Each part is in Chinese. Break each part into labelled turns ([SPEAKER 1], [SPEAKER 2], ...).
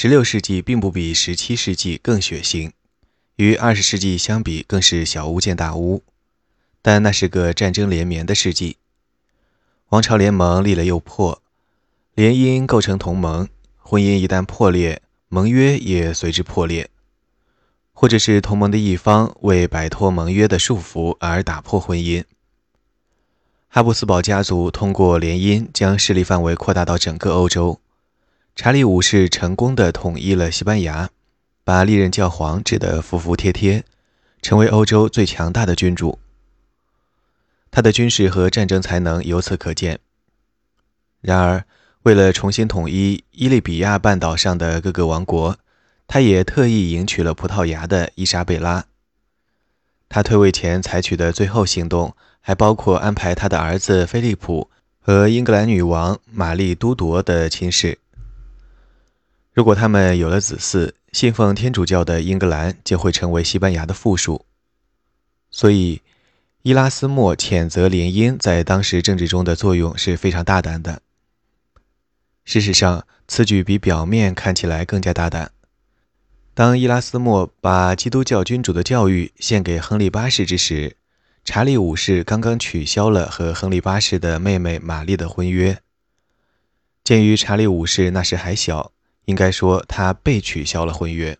[SPEAKER 1] 16世纪并不比17世纪更血腥，与20世纪相比更是小巫见大巫。但那是个战争连绵的世纪，王朝联盟立了又破，联姻构成同盟，婚姻一旦破裂，盟约也随之破裂，或者是同盟的一方为摆脱盟约的束缚而打破婚姻。哈布斯堡家族通过联姻将势力范围扩大到整个欧洲。查理五世成功的统一了西班牙，把历任教皇治得服服帖帖，成为欧洲最强大的君主。他的军事和战争才能由此可见。然而，为了重新统一伊利比亚半岛上的各个王国，他也特意迎娶了葡萄牙的伊莎贝拉。他退位前采取的最后行动。还包括安排他的儿子菲利普和英格兰女王玛丽都铎的亲事。如果他们有了子嗣，信奉天主教的英格兰就会成为西班牙的附属。所以，伊拉斯莫谴责联姻在当时政治中的作用是非常大胆的。事实上，此举比表面看起来更加大胆。当伊拉斯莫把基督教君主的教育献给亨利八世之时，查理五世刚刚取消了和亨利八世的妹妹玛丽的婚约。鉴于查理五世那时还小，应该说他被取消了婚约。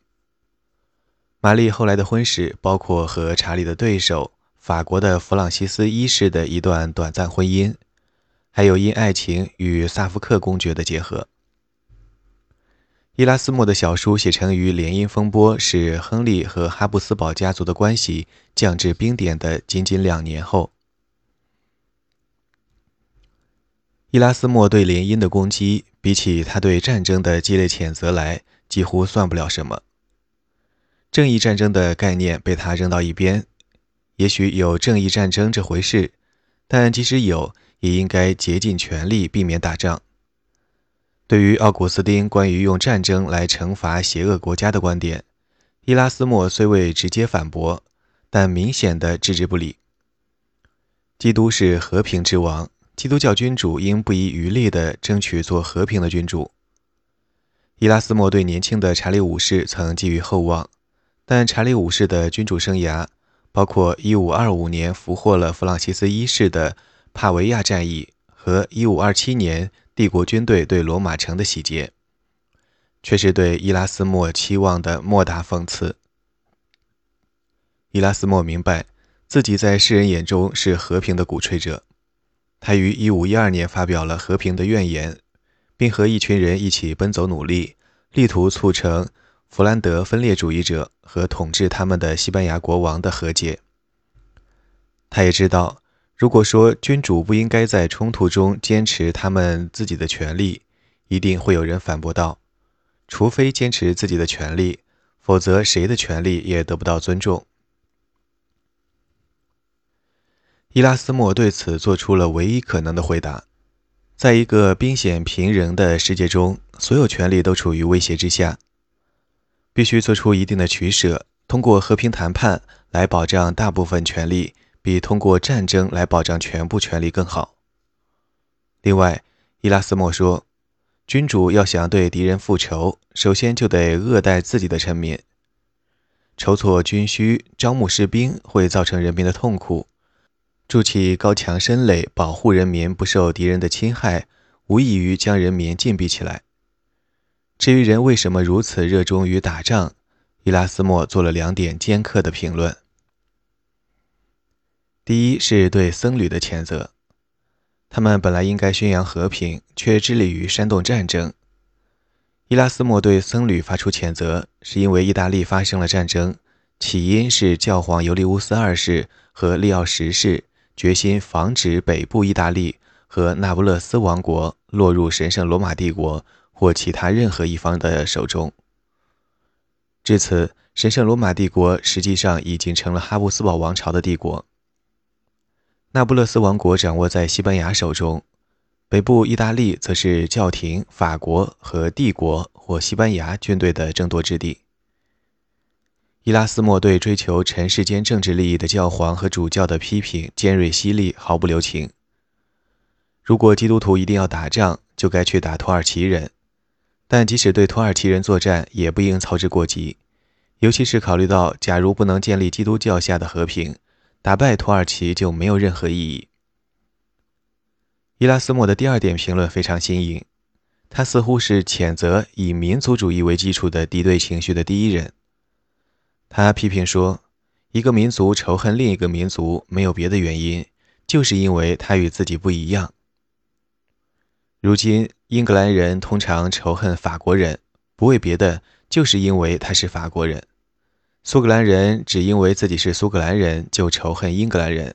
[SPEAKER 1] 玛丽后来的婚事包括和查理的对手法国的弗朗西斯一世的一段短暂婚姻，还有因爱情与萨福克公爵的结合。伊拉斯莫的小书写成于联姻风波使亨利和哈布斯堡家族的关系降至冰点的仅仅两年后。伊拉斯莫对联姻的攻击，比起他对战争的激烈谴责来，几乎算不了什么。正义战争的概念被他扔到一边。也许有正义战争这回事，但即使有，也应该竭尽全力避免打仗。对于奥古斯丁关于用战争来惩罚邪恶国家的观点，伊拉斯莫虽未直接反驳，但明显的置之不理。基督是和平之王，基督教君主应不遗余力地争取做和平的君主。伊拉斯莫对年轻的查理五世曾寄予厚望，但查理五世的君主生涯，包括1525年俘获了弗朗西斯一世的帕维亚战役和1527年。帝国军队对罗马城的洗劫，却是对伊拉斯莫期望的莫大讽刺。伊拉斯莫明白自己在世人眼中是和平的鼓吹者，他于1512年发表了和平的愿言，并和一群人一起奔走努力，力图促成弗兰德分裂主义者和统治他们的西班牙国王的和解。他也知道。如果说君主不应该在冲突中坚持他们自己的权利，一定会有人反驳道：“除非坚持自己的权利，否则谁的权利也得不到尊重。”伊拉斯莫对此做出了唯一可能的回答：在一个兵险平人的世界中，所有权利都处于威胁之下，必须做出一定的取舍，通过和平谈判来保障大部分权利。比通过战争来保障全部权利更好。另外，伊拉斯莫说，君主要想对敌人复仇，首先就得恶待自己的臣民。筹措军需、招募士兵会造成人民的痛苦；筑起高墙深垒，保护人民不受敌人的侵害，无异于将人民禁闭起来。至于人为什么如此热衷于打仗，伊拉斯莫做了两点尖刻的评论。第一是对僧侣的谴责，他们本来应该宣扬和平，却致力于煽动战争。伊拉斯莫对僧侣发出谴责，是因为意大利发生了战争，起因是教皇尤利乌斯二世和利奥十世决心防止北部意大利和那不勒斯王国落入神圣罗马帝国或其他任何一方的手中。至此，神圣罗马帝国实际上已经成了哈布斯堡王朝的帝国。那不勒斯王国掌握在西班牙手中，北部意大利则是教廷、法国和帝国或西班牙军队的争夺之地。伊拉斯莫对追求尘世间政治利益的教皇和主教的批评尖锐犀利，毫不留情。如果基督徒一定要打仗，就该去打土耳其人。但即使对土耳其人作战，也不应操之过急，尤其是考虑到，假如不能建立基督教下的和平，打败土耳其就没有任何意义。伊拉斯谟的第二点评论非常新颖，他似乎是谴责以民族主义为基础的敌对情绪的第一人。他批评说，一个民族仇恨另一个民族没有别的原因，就是因为他与自己不一样。如今，英格兰人通常仇恨法国人，不为别的，就是因为他是法国人；苏格兰人只因为自己是苏格兰人就仇恨英格兰人；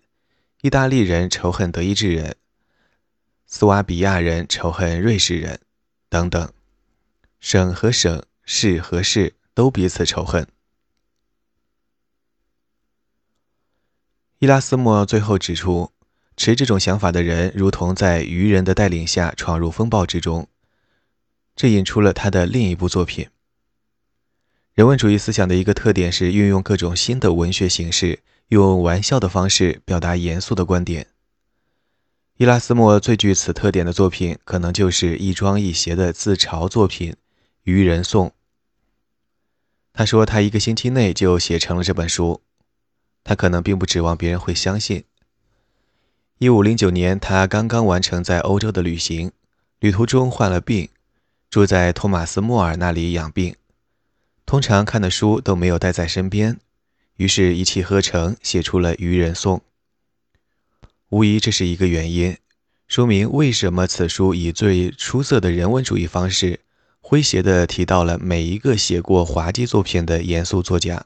[SPEAKER 1] 意大利人仇恨德意志人。斯瓦比亚人仇恨瑞士人，等等，省和省、市和市都彼此仇恨。伊拉斯谟最后指出，持这种想法的人，如同在愚人的带领下闯入风暴之中。这引出了他的另一部作品。人文主义思想的一个特点是运用各种新的文学形式，用玩笑的方式表达严肃的观点。伊拉斯谟最具此特点的作品，可能就是一庄一谐的自嘲作品《愚人颂》。他说，他一个星期内就写成了这本书。他可能并不指望别人会相信。一五零九年，他刚刚完成在欧洲的旅行，旅途中患了病，住在托马斯·莫尔那里养病。通常看的书都没有带在身边，于是，一气呵成写出了《愚人颂》。无疑，这是一个原因，说明为什么此书以最出色的人文主义方式，诙谐地提到了每一个写过滑稽作品的严肃作家。《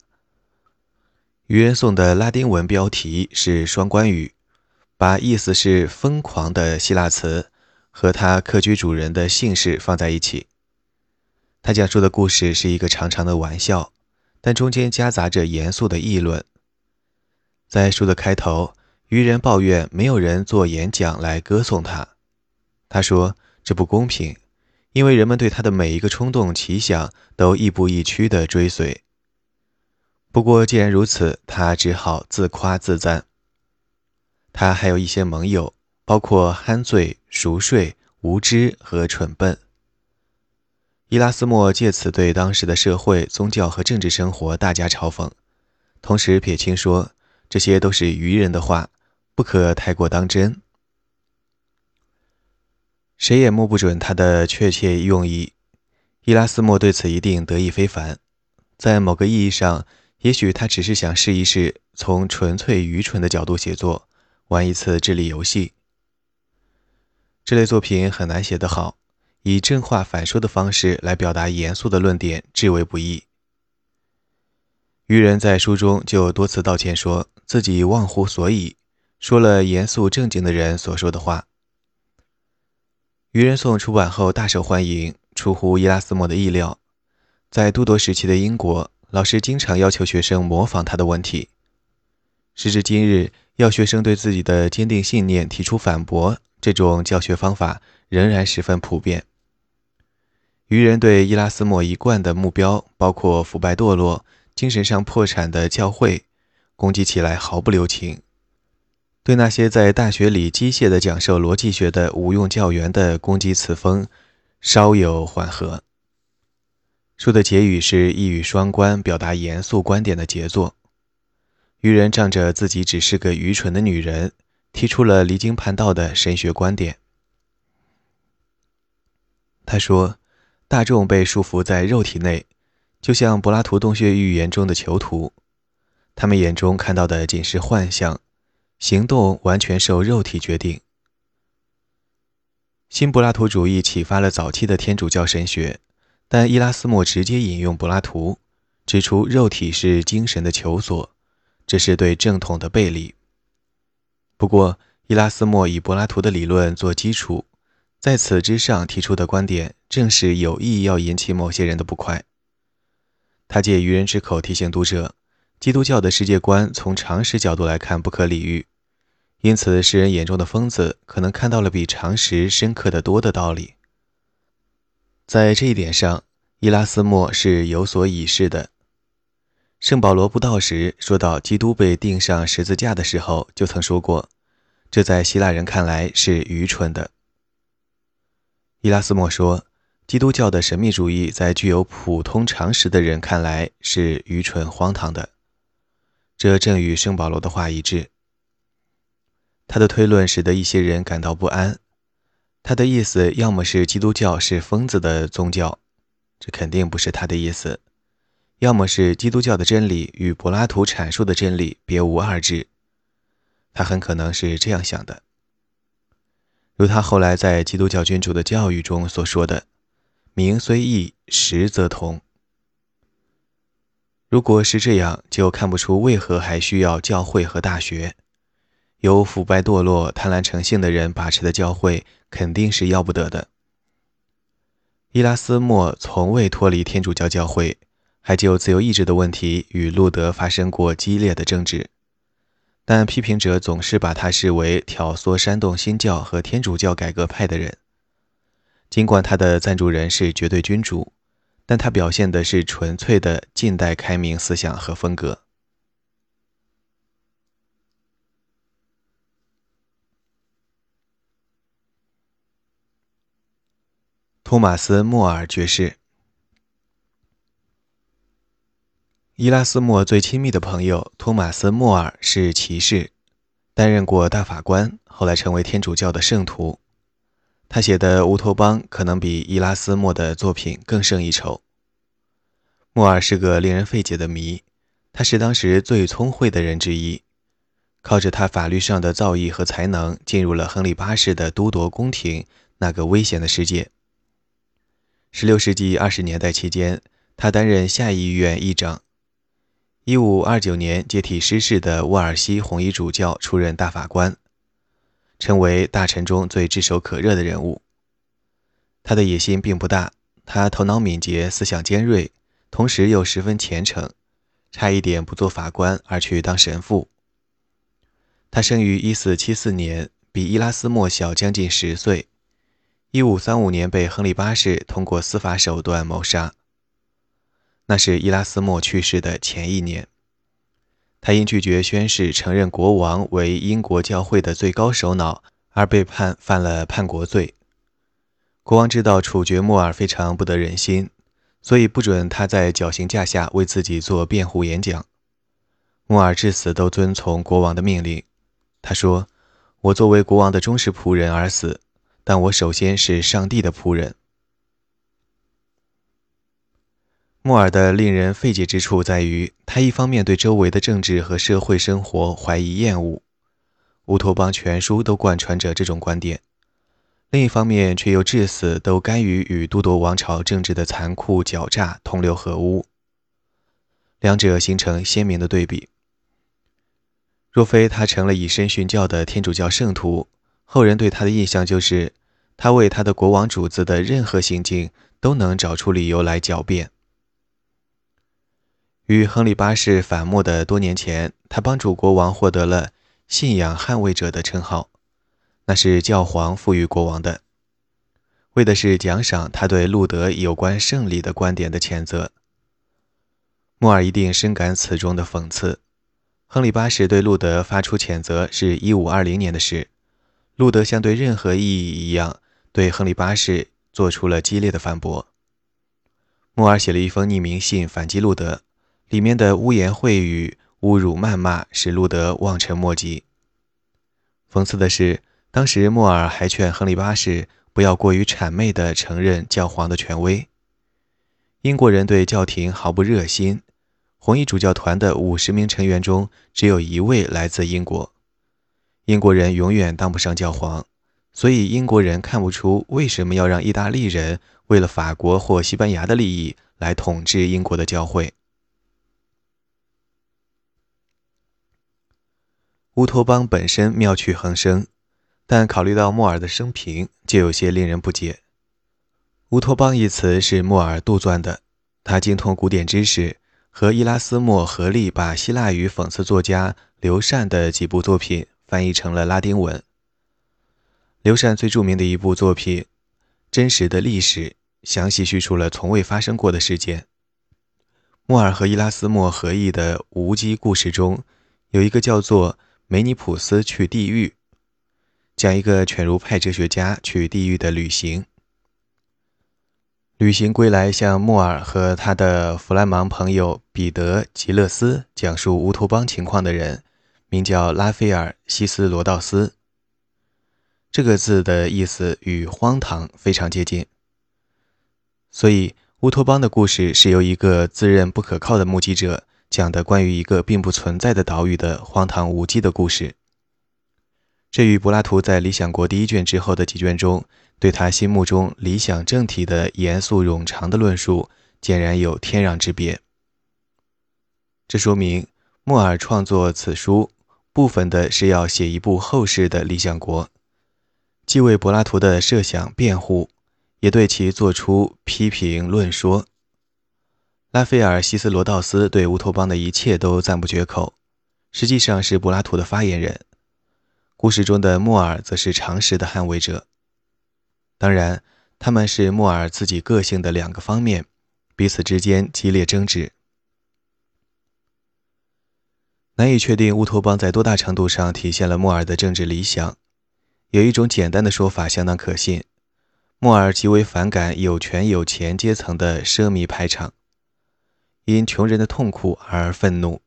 [SPEAKER 1] 愚人颂》的拉丁文标题是双关语，把意思是疯狂的希腊词和他客居主人的姓氏放在一起。他讲述的故事是一个长长的玩笑，但中间夹杂着严肃的议论。在书的开头。愚人抱怨没有人做演讲来歌颂他。他说：“这不公平，因为人们对他的每一个冲动奇想都亦步亦趋地追随。”不过，既然如此，他只好自夸自赞。他还有一些盟友，包括酣醉、熟睡、无知和蠢笨。伊拉斯谟借此对当时的社会、宗教和政治生活大加嘲讽，同时撇清说这些都是愚人的话。不可太过当真，谁也摸不准他的确切用意。伊拉斯谟对此一定得意非凡。在某个意义上，也许他只是想试一试从纯粹愚蠢的角度写作，玩一次智力游戏。这类作品很难写得好，以正话反说的方式来表达严肃的论点至为不易。愚人在书中就多次道歉，说自己忘乎所以。说了严肃正经的人所说的话。《愚人颂》出版后大受欢迎，出乎伊拉斯谟的意料。在都铎时期的英国，老师经常要求学生模仿他的问题。时至今日，要学生对自己的坚定信念提出反驳，这种教学方法仍然十分普遍。愚人对伊拉斯谟一贯的目标，包括腐败堕落、精神上破产的教会，攻击起来毫不留情。对那些在大学里机械地讲授逻辑学的无用教员的攻击词风，稍有缓和。书的结语是一语双关，表达严肃观点的杰作。愚人仗着自己只是个愚蠢的女人，提出了离经叛道的神学观点。他说：“大众被束缚在肉体内，就像柏拉图洞穴寓言中的囚徒，他们眼中看到的仅是幻象。”行动完全受肉体决定。新柏拉图主义启发了早期的天主教神学，但伊拉斯谟直接引用柏拉图，指出肉体是精神的求索，这是对正统的背离。不过，伊拉斯谟以柏拉图的理论做基础，在此之上提出的观点，正是有意要引起某些人的不快。他借愚人之口提醒读者。基督教的世界观从常识角度来看不可理喻，因此世人眼中的疯子可能看到了比常识深刻的多的道理。在这一点上，伊拉斯谟是有所以示的。圣保罗布道时说到基督被钉上十字架的时候，就曾说过，这在希腊人看来是愚蠢的。伊拉斯谟说，基督教的神秘主义在具有普通常识的人看来是愚蠢荒唐的，这正与圣保罗的话一致。他的推论使得一些人感到不安。他的意思要么是基督教是疯子的宗教，这肯定不是他的意思；要么是基督教的真理与柏拉图阐述的真理别无二致。他很可能是这样想的，如他后来在基督教君主的教育中所说的。名虽异，实则同。如果是这样，就看不出为何还需要教会和大学。由腐败堕落、贪婪成性的人把持的教会，肯定是要不得的。伊拉斯谟从未脱离天主教教会，还就自由意志的问题与路德发生过激烈的争执，但批评者总是把他视为挑唆煽动新教和天主教改革派的人。尽管他的赞助人是绝对君主，但他表现的是纯粹的近代开明思想和风格。托马斯·莫尔爵士，伊拉斯谟最亲密的朋友托马斯·莫尔是骑士，担任过大法官，后来成为天主教的圣徒。他写的《乌托邦》可能比伊拉斯谟的作品更胜一筹。莫尔是个令人费解的谜，他是当时最聪慧的人之一，靠着他法律上的造诣和才能，进入了亨利八世的都铎宫廷那个危险的世界。16世纪20年代期间，他担任下议院议长。1529年接替失势的沃尔西红衣主教出任大法官。成为大臣中最炙手可热的人物。他的野心并不大，他头脑敏捷，思想尖锐，同时又十分虔诚，差一点不做法官而去当神父。他生于1474年，比伊拉斯谟小将近十岁。1535年被亨利八世通过司法手段谋杀。那是伊拉斯莫去世的前一年。他因拒绝宣誓承认国王为英国教会的最高首脑，而被判犯了叛国罪。国王知道处决莫尔非常不得人心，所以不准他在绞刑架下为自己做辩护演讲。莫尔至死都遵从国王的命令。他说：“我作为国王的忠实仆人而死，但我首先是上帝的仆人。”莫尔的令人费解之处在于，他一方面对周围的政治和社会生活怀疑厌恶，《乌托邦》全书都贯穿着这种观点；另一方面却又至死都甘于与都铎王朝政治的残酷狡诈同流合污，两者形成鲜明的对比。若非他成了以身殉教的天主教圣徒，后人对他的印象就是，他为他的国王主子的任何行径都能找出理由来狡辩。与亨利八世反目的多年前，他帮助国王获得了“信仰捍卫者”的称号，那是教皇赋予国王的，为的是奖赏他对路德有关胜利的观点的谴责。莫尔一定深感此中的讽刺。亨利八世对路德发出谴责是一五二零年的事，路德像对任何意义一样对亨利八世做出了激烈的反驳。莫尔写了一封匿名信反击路德。里面的污言秽语、侮辱、谩骂使路德望尘莫及。讽刺的是，当时莫尔还劝亨利八世不要过于谄媚地承认教皇的权威。英国人对教廷毫不热心，红衣主教团的五十名成员中只有一位来自英国。英国人永远当不上教皇，所以英国人看不出为什么要让意大利人为了法国或西班牙的利益来统治英国的教会。乌托邦本身妙趣横生，但考虑到莫尔的生平，就有些令人不解。乌托邦一词是莫尔杜撰的，他精通古典知识，和伊拉斯谟合力把希腊语讽刺作家刘禅的几部作品翻译成了拉丁文。刘禅最著名的一部作品《真实的历史》，详细叙述了从未发生过的事件。莫尔和伊拉斯谟合译的无稽故事中，有一个叫做。梅尼普斯去地狱，讲一个犬儒派哲学家去地狱的旅行。旅行归来，向莫尔和他的弗兰芒朋友彼得·吉勒斯讲述乌托邦情况的人，名叫拉斐尔·西斯罗道斯。这个字的意思与“荒唐”非常接近，所以乌托邦的故事是由一个自认不可靠的目击者讲的关于一个并不存在的岛屿的荒唐无稽的故事。这与柏拉图在《理想国》第一卷之后的几卷中。对他心目中理想政体的严肃冗长的论述，显然有天壤之别。这说明莫尔创作此书，部分的是要写一部后世的理想国，既为柏拉图的设想辩护，也对其做出批评论说。拉斐尔·西斯罗道斯对乌托邦的一切都赞不绝口，实际上是柏拉图的发言人。故事中的莫尔则是常识的捍卫者。当然，他们是莫尔自己个性的两个方面，彼此之间激烈争执。难以确定乌托邦在多大程度上体现了莫尔的政治理想。有一种简单的说法相当可信：莫尔极为反感有权有钱阶层的奢靡排场，因穷人的痛苦而愤怒。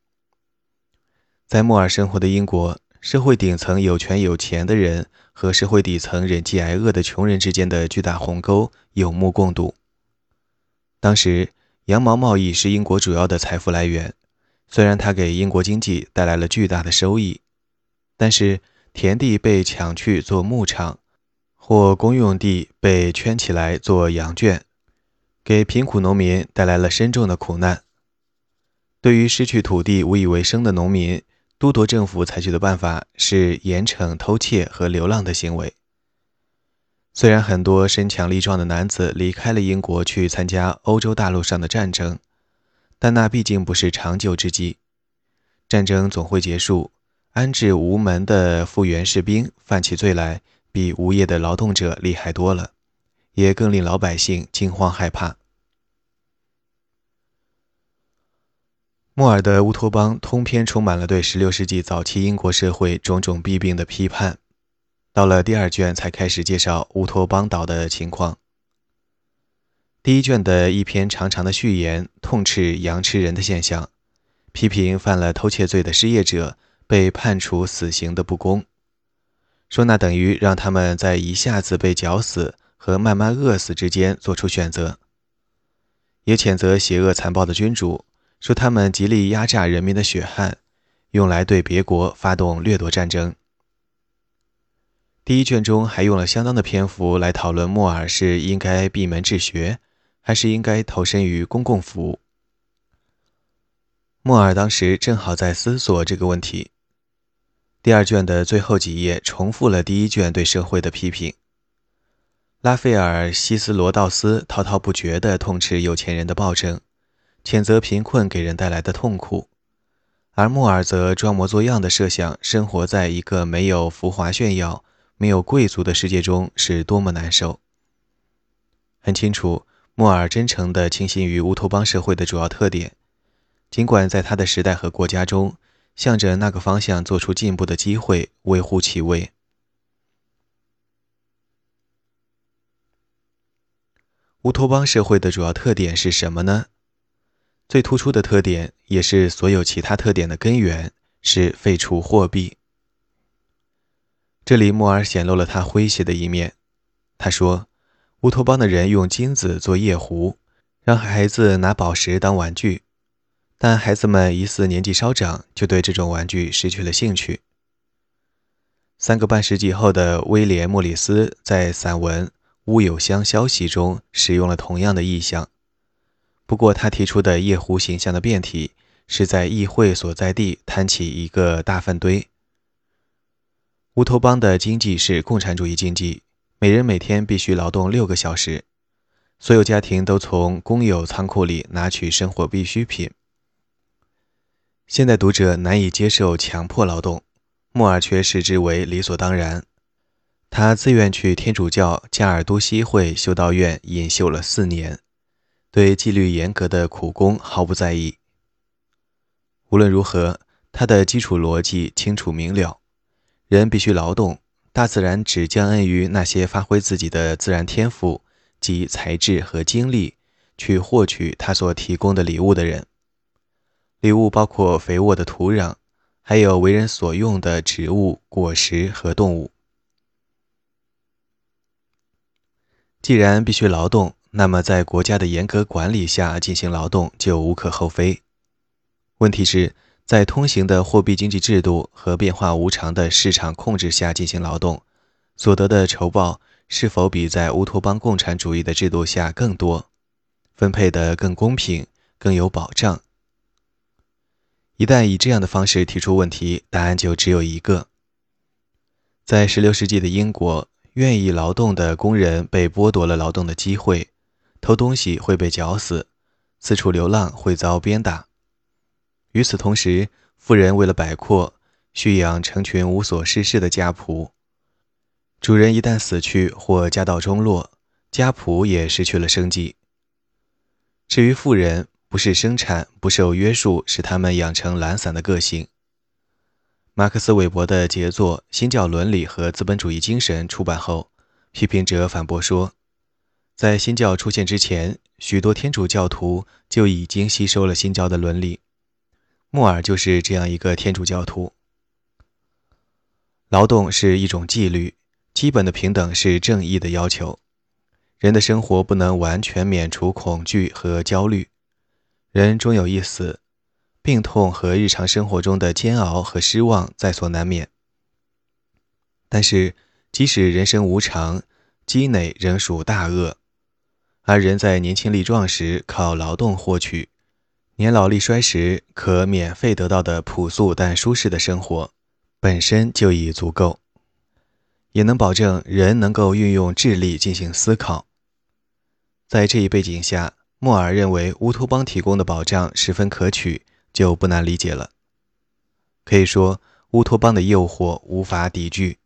[SPEAKER 1] 在莫尔生活的英国，社会顶层有权有钱的人。和社会底层忍饥挨饿的穷人之间的巨大鸿沟有目共睹。当时，羊毛贸易是英国主要的财富来源，虽然它给英国经济带来了巨大的收益，但是田地被抢去做牧场，或公用地被圈起来做羊圈，给贫苦农民带来了深重的苦难。对于失去土地无以为生的农民，都铎政府采取的办法是严惩偷窃和流浪的行为。虽然很多身强力壮的男子离开了英国去参加欧洲大陆上的战争，但那毕竟不是长久之计。战争总会结束，安置无门的复员士兵犯起罪来比无业的劳动者厉害多了，也更令老百姓惊慌害怕。莫尔的乌托邦通篇充满了对16世纪早期英国社会种种弊病的批判。到了第二卷才开始介绍乌托邦岛的情况。第一卷的一篇长长的序言痛斥羊吃人的现象，批评犯了偷窃罪的失业者被判处死刑的不公，说那等于让他们在一下子被绞死和慢慢饿死之间做出选择，也谴责邪恶残暴的君主。说他们极力压榨人民的血汗，用来对别国发动掠夺战争。第一卷中还用了相当的篇幅来讨论莫尔是应该闭门治学，还是应该投身于公共服务。莫尔当时正好在思索这个问题。第二卷的最后几页重复了第一卷对社会的批评。拉斐尔·西斯罗道斯滔滔不绝地痛斥有钱人的暴政。谴责贫困给人带来的痛苦，而莫尔则装模作样的设想生活在一个没有浮华炫耀、没有贵族的世界中是多么难受。很清楚，莫尔真诚地倾心于乌托邦社会的主要特点，尽管在他的时代和国家中，向着那个方向做出进步的机会微乎其微。乌托邦社会的主要特点是什么呢？最突出的特点，也是所有其他特点的根源，是废除货币。这里，莫尔显露了他诙谐的一面。他说：“乌托邦的人用金子做夜壶，让孩子拿宝石当玩具，但孩子们疑似年纪稍长，就对这种玩具失去了兴趣。”三个半世纪后的威廉·莫里斯在散文《乌有乡消息》中使用了同样的意象。不过，他提出的夜壶形象的变体是在议会所在地摊起一个大粪堆。乌托邦的经济是共产主义经济，每人每天必须劳动六个小时，所有家庭都从公有仓库里拿取生活必需品。现代读者难以接受强迫劳动，莫尔却视之为理所当然。他自愿去天主教加尔都西会修道院隐修了四年。对纪律严格的苦工毫不在意。无论如何，他的基础逻辑清楚明了：人必须劳动，大自然只将恩于那些发挥自己的自然天赋、及才智和精力去获取他所提供的礼物的人。礼物包括肥沃的土壤，还有为人所用的植物、果实和动物。既然必须劳动，那么在国家的严格管理下进行劳动就无可厚非。问题是，在通行的货币经济制度和变化无常的市场控制下进行劳动，所得的酬报是否比在乌托邦共产主义的制度下更多，分配的更公平、更有保障？一旦以这样的方式提出问题，答案就只有一个：在16世纪的英国。愿意劳动的工人被剥夺了劳动的机会，偷东西会被绞死，四处流浪会遭鞭打。与此同时，富人为了摆阔，蓄养成群无所事事的家仆。主人一旦死去或家道中落，家仆也失去了生计。至于富人，不是生产不受约束使他们养成懒散的个性。马克思韦伯的杰作《新教伦理和资本主义精神》出版后，批评者反驳说，在新教出现之前，许多天主教徒就已经吸收了新教的伦理。莫尔就是这样一个天主教徒。劳动是一种纪律，基本的平等是正义的要求。人的生活不能完全免除恐惧和焦虑，人终有一死。病痛和日常生活中的煎熬和失望在所难免，但是即使人生无常，积累仍属大恶。而人在年轻力壮时靠劳动获取，年老力衰时可免费得到的朴素但舒适的生活，本身就已足够，也能保证人能够运用智力进行思考。在这一背景下，莫尔认为乌托邦提供的保障十分可取。就不难理解了。可以说，乌托邦的诱惑无法抵御。